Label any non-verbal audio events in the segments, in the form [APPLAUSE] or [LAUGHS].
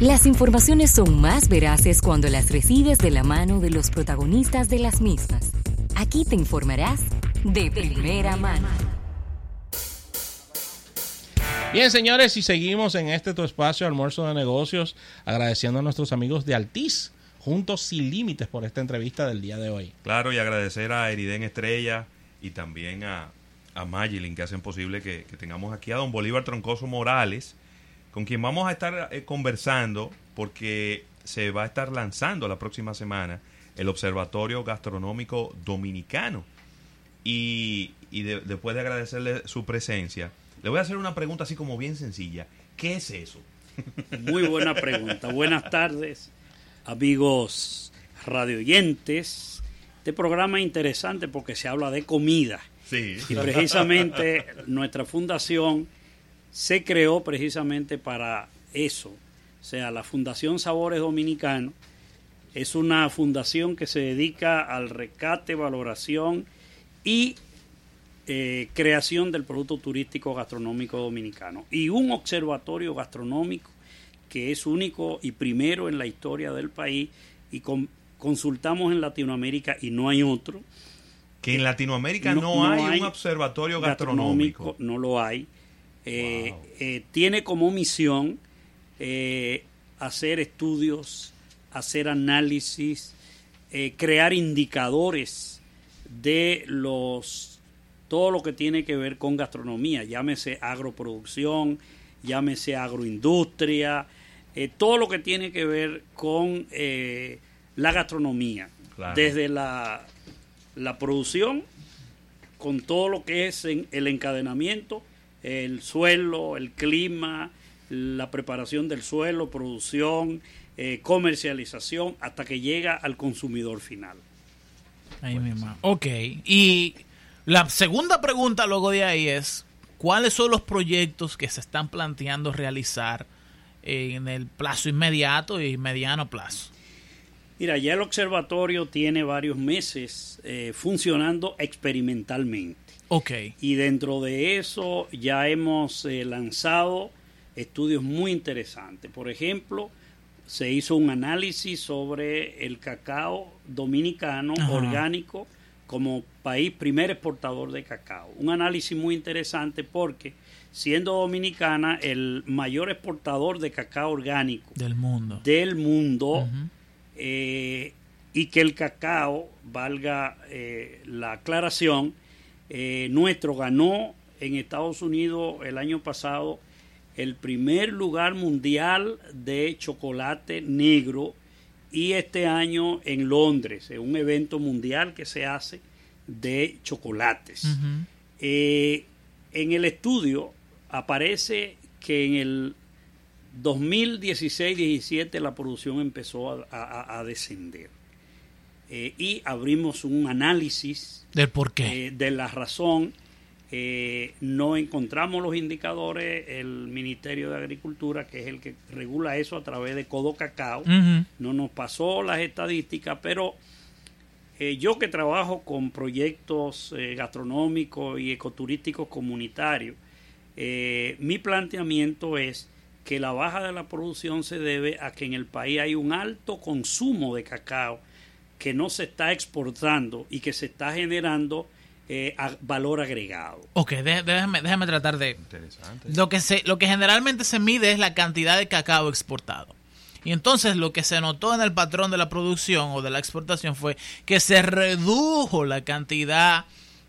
Las informaciones son más veraces cuando las recibes de la mano de los protagonistas de las mismas. Aquí te informarás de primera mano. Bien, señores, y seguimos en este tu espacio almuerzo de negocios, agradeciendo a nuestros amigos de Altiz, juntos sin límites por esta entrevista del día de hoy. Claro, y agradecer a Eriden Estrella y también a, a Magilin que hacen posible que, que tengamos aquí a don Bolívar Troncoso Morales, con quien vamos a estar eh, conversando porque se va a estar lanzando la próxima semana el Observatorio Gastronómico Dominicano. Y, y de- después de agradecerle su presencia, le voy a hacer una pregunta así como bien sencilla. ¿Qué es eso? Muy buena pregunta. Buenas tardes, amigos radioyentes. Este programa es interesante porque se habla de comida. Sí. Y precisamente nuestra fundación se creó precisamente para eso. O sea, la Fundación Sabores Dominicanos es una fundación que se dedica al rescate, valoración y eh, creación del producto turístico gastronómico dominicano. Y un observatorio gastronómico que es único y primero en la historia del país y con- consultamos en Latinoamérica y no hay otro. Que en Latinoamérica no, No- no hay, hay un observatorio gastronómico. no lo hay. Eh, Wow. eh, tiene como misión eh, hacer estudios, hacer análisis, crear indicadores de los todo lo que tiene que ver con gastronomía, llámese agroproducción, llámese agroindustria, todo lo que tiene que ver con la gastronomía, Claro. desde la, la producción con todo lo que es en- el encadenamiento, el suelo, el clima, la preparación del suelo, producción, eh, comercialización, hasta que llega al consumidor final. Ahí mismo. Ok. Y la segunda pregunta luego de ahí es, ¿cuáles son los proyectos que se están planteando realizar en el plazo inmediato y mediano plazo? Mira, ya el observatorio tiene varios meses eh, funcionando experimentalmente. Ok. Y dentro de eso ya hemos eh, lanzado estudios muy interesantes. Por ejemplo, se hizo un análisis sobre el cacao dominicano Ajá. orgánico como país primer exportador de cacao. Un análisis muy interesante porque siendo dominicana el mayor exportador de cacao orgánico Del mundo. del mundo eh, y que el cacao, valga eh, la aclaración, eh, nuestro ganó en Estados Unidos el año pasado el primer lugar mundial de chocolate negro y este año en Londres, en un evento mundial que se hace de chocolates. Eh, en el estudio aparece que en el 2016-17 la producción empezó a, a- a descender. Eh, y abrimos un análisis Del por qué. eh, de la razón. Eh, no encontramos los indicadores, el Ministerio de Agricultura, que es el que regula eso a través de Codo Cacao, no nos pasó las estadísticas, pero yo que trabajo con proyectos gastronómicos y ecoturísticos comunitarios, mi planteamiento es que la baja de la producción se debe a que en el país hay un alto consumo de cacao que no se está exportando y que se está generando eh, a- valor agregado. Ok, dé- déjame, déjame tratar de... Interesante. Lo que, se, lo que generalmente se mide es la cantidad de cacao exportado. Y entonces lo que se notó en el patrón de la producción o de la exportación fue que se redujo la cantidad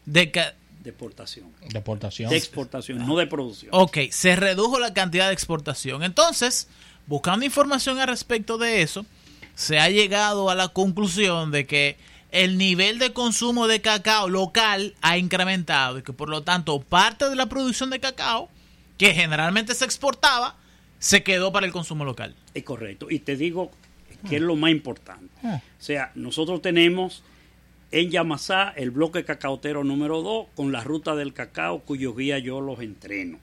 de... ca- De exportación. Deportación. De exportación, no de producción. Ok, se redujo la cantidad de exportación. Entonces, buscando información al respecto de eso, se ha llegado a la conclusión de que el nivel de consumo de cacao local ha incrementado y que por lo tanto parte de la producción de cacao, que generalmente se exportaba, se quedó para el consumo local. Es correcto. Y te digo que es lo más importante. Ah. O sea, nosotros tenemos en Yamasá el bloque cacautero número 2 con la ruta del cacao cuyos guías yo los entreno.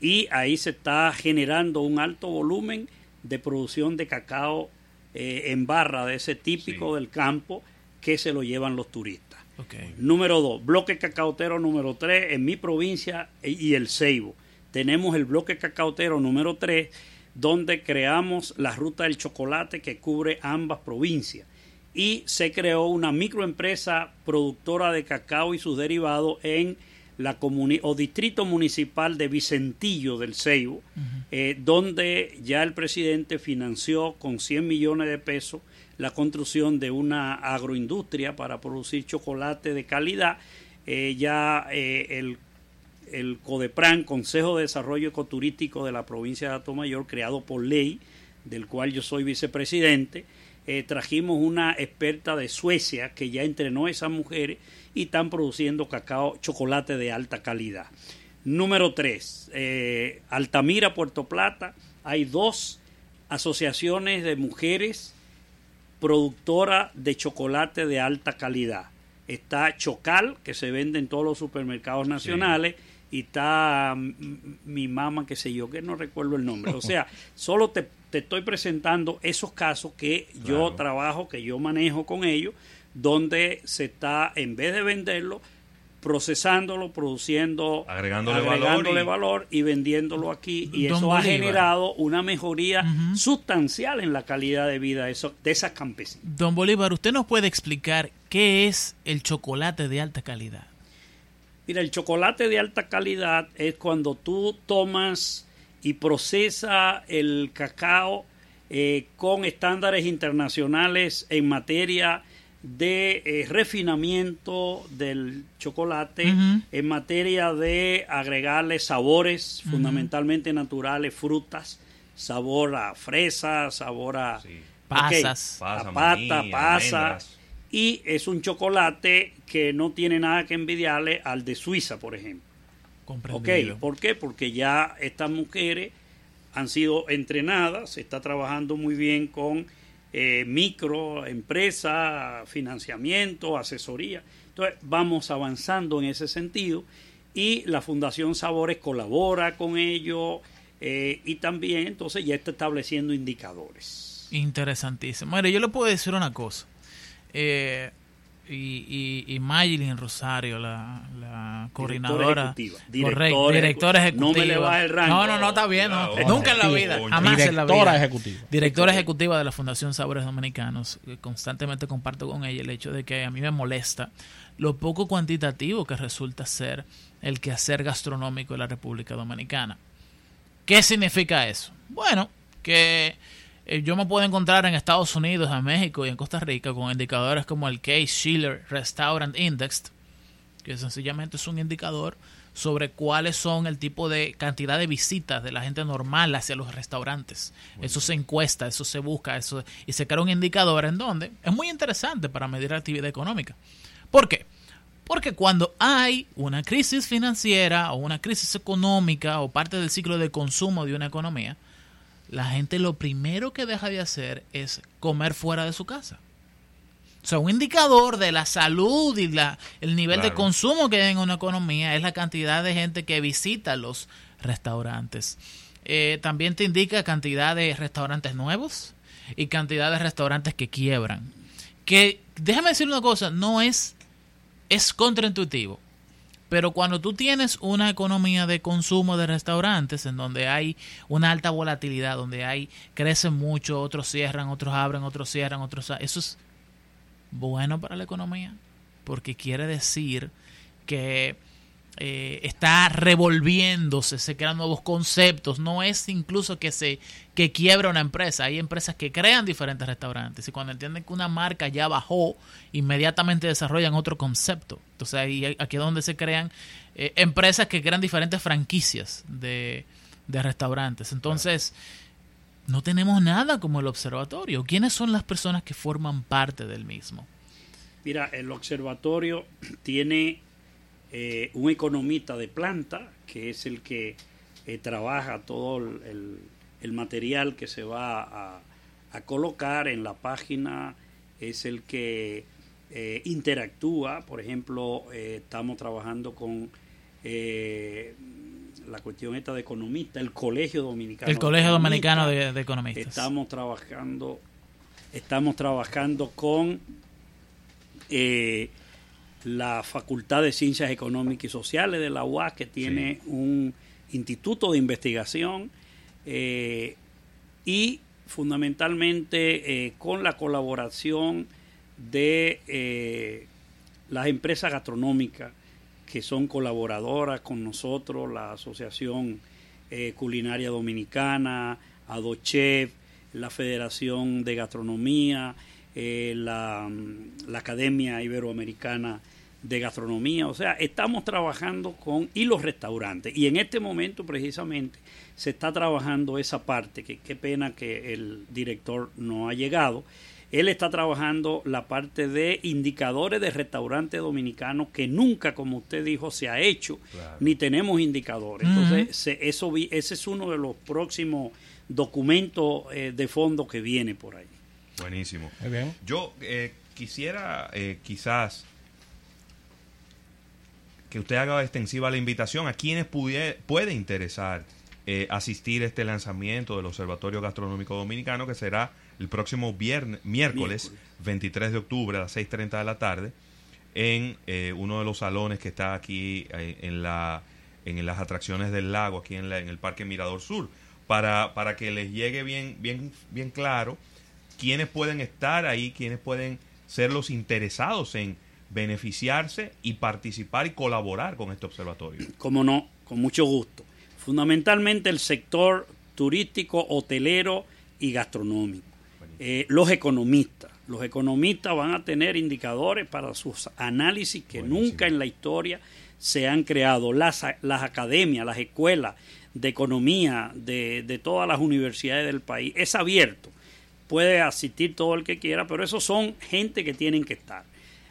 Y ahí se está generando un alto volumen de producción de cacao eh, en barra de ese típico Sí. del campo que se lo llevan los turistas. Número 2, bloque cacautero número 3 en mi provincia e- y el Ceibo. Tenemos el bloque cacautero número 3 donde creamos la ruta del chocolate que cubre ambas provincias. Y se creó una microempresa productora de cacao y sus derivados en la o distrito municipal de Vicentillo del Ceibo, eh, donde ya el presidente financió con 100 millones de pesos la construcción de una agroindustria para producir chocolate de calidad. Eh, ya eh, el, el CODEPRAN, Consejo de Desarrollo Ecoturístico de la provincia de Atomayor, creado por ley, del cual yo soy vicepresidente, trajimos una experta de Suecia que ya entrenó a esas mujeres y están produciendo cacao, chocolate de alta calidad. Número 3, eh, Altamira, Puerto Plata, hay dos asociaciones de mujeres productoras de chocolate de alta calidad. Está Chocal, que se vende en todos los supermercados nacionales, y está mi mamá, que sé yo, que no recuerdo el nombre. O sea, [LAUGHS] solo te, estoy presentando esos casos que yo trabajo, que yo manejo con ellos, donde se está, en vez de venderlo, procesándolo, produciendo, agregándole, valor, y, vendiéndolo aquí. Y eso ha generado una mejoría sustancial en la calidad de vida de, de esas campesinas. Don Bolívar, ¿usted nos puede explicar qué es el chocolate de alta calidad? Mira, el chocolate de alta calidad es cuando tú tomas y procesa el cacao eh, con estándares internacionales en materia de eh, refinamiento del chocolate en materia de agregarle sabores fundamentalmente naturales, frutas, sabor a fresa, sabor a pasas, pata, pasa. Y es un chocolate que no tiene nada que envidiarle al de Suiza, por ejemplo. Okay, ¿Por qué? Porque ya estas mujeres han sido entrenadas, se está trabajando muy bien con eh, micro, empresa, financiamiento, asesoría. Entonces, vamos avanzando en ese sentido y la Fundación Sabores colabora con ello eh, y también entonces ya está estableciendo indicadores. Interesantísimo. Mire, yo le puedo decir una cosa. Eh, y, y, y Rosario, la, coordinadora. Directora ejecutiva. No me le va el rango. No, no, no, está bien. nunca en la vida. Jamás en la vida. ejecutiva. Directora ejecutiva de la Fundación Sabores Dominicanos. Constantemente comparto con ella el hecho de que a mí me molesta lo poco cuantitativo que resulta ser el quehacer gastronómico de la República Dominicana. ¿Qué significa eso? Bueno, que eh, yo me puedo encontrar en Estados Unidos, en México y en Costa Rica con indicadores como el Case Schiller Restaurant Index, que sencillamente es un indicador sobre cuáles son el tipo de cantidad de visitas de la gente normal hacia los restaurantes. eso se encuesta, eso se busca, eso y se crea un indicador en donde es muy interesante para medir la actividad económica. ¿Por qué? Porque cuando hay una crisis financiera o una crisis económica o parte del ciclo de consumo de una economía, la gente lo primero que deja de hacer es comer fuera de su casa. O sea, un indicador de la salud y la, el nivel de consumo que hay en una economía es la cantidad de gente que visita los restaurantes. Eh, también te indica cantidad de restaurantes nuevos y cantidad de restaurantes que quiebran. Que, déjame decir una cosa, no es, es contraintuitivo. Pero cuando tú tienes una economía de consumo de restaurantes en donde hay una alta volatilidad, donde hay crecen mucho, otros cierran, otros abren, otros cierran, otros eso es bueno para la economía, porque quiere decir que eh, está revolviéndose, se crean nuevos conceptos, no es incluso que se que quiebra una empresa, hay empresas que crean diferentes restaurantes y cuando entienden que una marca ya bajó, inmediatamente desarrollan otro concepto. Entonces ahí, aquí es donde se crean eh, empresas que crean diferentes franquicias de, de restaurantes. Entonces, no tenemos nada como el observatorio. ¿Quiénes son las personas que forman parte del mismo? Mira, el observatorio tiene eh, un economista de planta, que es el que eh, trabaja todo el, material que se va a, colocar en la página, es el que eh, interactúa, por ejemplo, estamos trabajando con la cuestión esta de economista, el Colegio Dominicano. El Colegio Dominicano de, de, Economistas. Estamos trabajando, estamos trabajando con la Facultad de Ciencias Económicas y Sociales de la UAS, que tiene un instituto de investigación. Eh, y fundamentalmente eh, con la colaboración de eh, las empresas gastronómicas que son colaboradoras con nosotros, la Asociación Culinaria Dominicana, Adochef, la Federación de Gastronomía, la, la Academia Iberoamericana de gastronomía, o sea, estamos trabajando con y los restaurantes y en este momento precisamente se está trabajando esa parte, que qué pena que el director no ha llegado. Él está trabajando la parte de indicadores de restaurantes dominicanos que nunca, como usted dijo, se ha hecho, ni tenemos indicadores. Entonces, eso, ese es uno de los próximos documentos eh, de fondo que viene por ahí. Buenísimo. Yo eh, quisiera eh, quizás que usted haga extensiva la invitación a quienes puede interesar eh, asistir a este lanzamiento del Observatorio Gastronómico Dominicano que será el próximo viernes, miércoles, 23 de octubre a las 6.30 de la tarde en eh, uno de los salones que está aquí eh, en, la, en las atracciones del lago, aquí en, en el Parque Mirador Sur, para, para que les llegue bien, bien, bien claro quiénes pueden estar ahí, quiénes pueden ser los interesados en beneficiarse y participar y colaborar con este observatorio. Como no, con mucho gusto. Fundamentalmente el sector turístico, hotelero y gastronómico. Eh, los economistas. Los economistas van a tener indicadores para sus análisis que nunca en la historia se han creado. Las, las academias, las escuelas de economía de, de todas las universidades del país. Es abierto. Puede asistir todo el que quiera, pero esos son gente que tienen que estar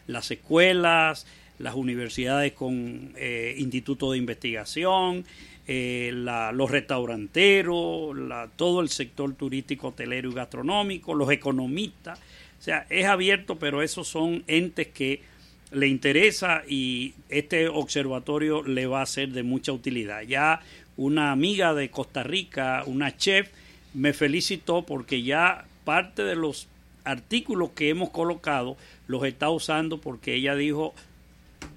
las escuelas, las universidades con eh, institutos de investigación, eh, los restauranteros, todo el sector turístico, hotelero y gastronómico, los economistas. O sea, es abierto, pero esos son entes que le interesa y este observatorio le va a ser de mucha utilidad. Ya una amiga de Costa Rica, una chef, me felicitó porque ya parte de los artículos que hemos colocado los está usando porque ella dijo,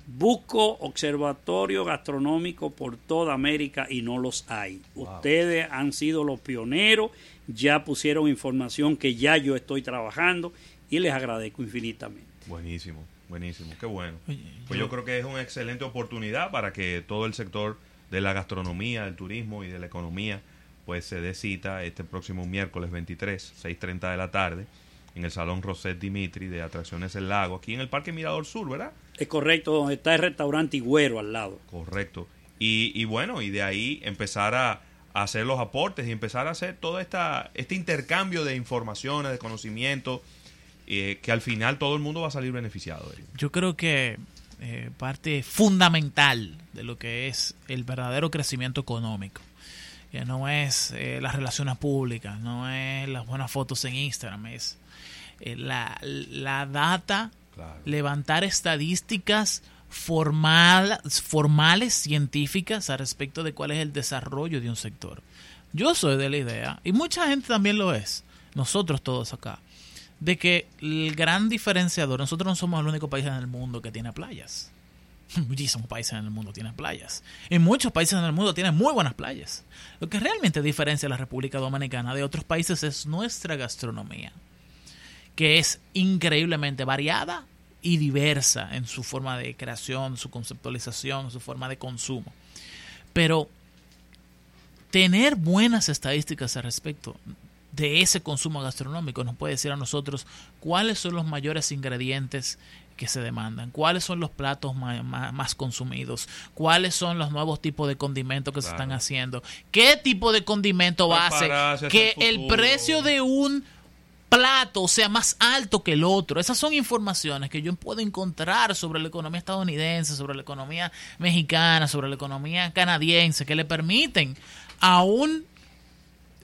busco observatorio gastronómico por toda América y no los hay. Ustedes han sido los pioneros, ya pusieron información que ya yo estoy trabajando y les agradezco infinitamente. Buenísimo, buenísimo, qué bueno. Pues yo creo que es una excelente oportunidad para que todo el sector de la gastronomía, del turismo y de la economía pues se dé cita este próximo miércoles 23, 6.30 de la tarde en el Salón Roset Dimitri de Atracciones El Lago, aquí en el Parque Mirador Sur, ¿verdad? Es correcto, donde está el restaurante Higuero al lado. Correcto. Y, bueno, y de ahí empezar a, hacer los aportes y empezar a hacer todo esta, este intercambio de informaciones, de conocimiento, eh, que al final todo el mundo va a salir beneficiado de Yo creo que eh, parte fundamental de lo que es el verdadero crecimiento económico que no es eh, las relaciones públicas, no es las buenas fotos en Instagram, es eh, la, la, data, levantar estadísticas formal, formales, científicas, al respecto de cuál es el desarrollo de un sector. Yo soy de la idea, y mucha gente también lo es, nosotros todos acá, de que el gran diferenciador, nosotros no somos el único país en el mundo que tiene playas. [LAUGHS] Muchísimos países en el mundo tienen playas. Y muchos países en el mundo tienen muy buenas playas. Lo que realmente diferencia a la República Dominicana de otros países es nuestra gastronomía que es increíblemente variada y diversa en su forma de creación, su conceptualización, su forma de consumo. Pero tener buenas estadísticas al respecto de ese consumo gastronómico nos puede decir a nosotros cuáles son los mayores ingredientes que se demandan, cuáles son los platos más, consumidos, cuáles son los nuevos tipos de condimentos que se están haciendo, qué tipo de condimento va a hacer que el precio de un plato sea más alto que el otro. Esas son informaciones que yo puedo encontrar sobre la economía estadounidense, sobre la economía mexicana, sobre la economía canadiense, que le permiten a un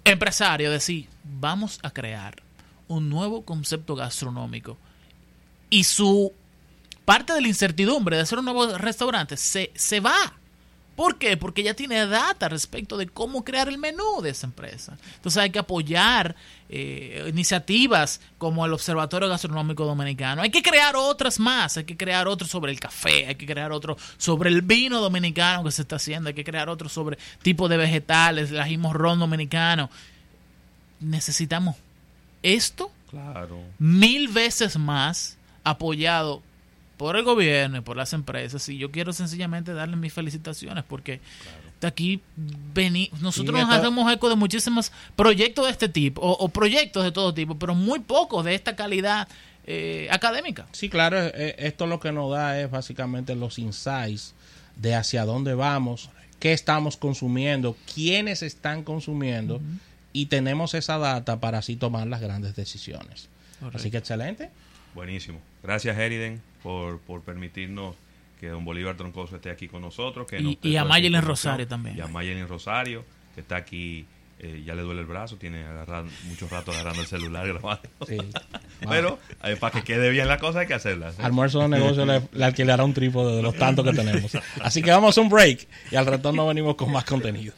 empresario decir, vamos a crear un nuevo concepto gastronómico. Y su parte de la incertidumbre de hacer un nuevo restaurante se, se va. ¿Por qué? Porque ya tiene data respecto de cómo crear el menú de esa empresa. Entonces hay que apoyar eh, iniciativas como el Observatorio Gastronómico Dominicano. Hay que crear otras más. Hay que crear otro sobre el café. Hay que crear otro sobre el vino dominicano que se está haciendo. Hay que crear otro sobre tipo de vegetales, el ají morrón dominicano. necesitamos esto Claro. mil veces más apoyado por el gobierno y por las empresas. Y yo quiero sencillamente darles mis felicitaciones porque de aquí vení, nosotros nos hacemos eco de muchísimos proyectos de este tipo o, o proyectos de todo tipo, pero muy pocos de esta calidad eh, académica. Sí, claro, eh, esto lo que nos da es básicamente los insights de hacia dónde vamos, qué estamos consumiendo, quiénes están consumiendo y tenemos esa data para así tomar las grandes decisiones. Así que excelente. Buenísimo. Gracias, Eriden, por, por permitirnos que don Bolívar Troncoso esté aquí con nosotros. Que Y- y a Mayelin. Rosario también. Y a Mayelin Rosario, que está aquí, eh, ya le duele el brazo, tiene agarrado, mucho rato agarrando el celular grabando. Sí. [LAUGHS] Pero eh, para que quede bien la cosa hay que hacerla. ¿sí? Almuerzo de negocio le, le alquilará un trípode de los tantos que tenemos. Así que vamos a un break y al retorno venimos con más contenido.